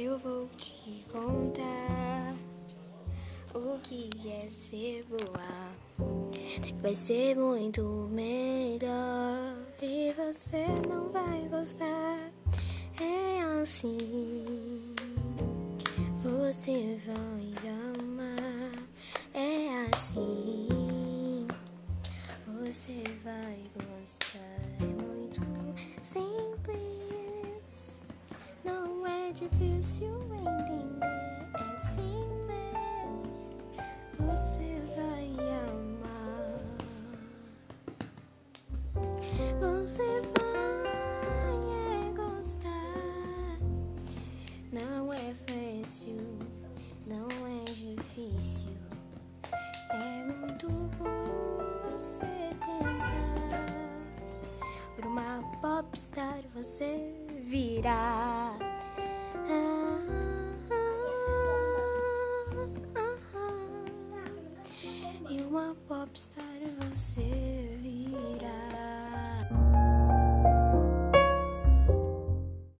Eu vou te contar o que é ser boa. Vai ser muito melhor e você não vai gostar. É assim, você vai. Olhar. Difícil entender. É simples, você vai amar. Você vai gostar. Não é fácil, não é difícil. É muito bom você tentar. Por uma popstar você virá. E uma popstar você virá.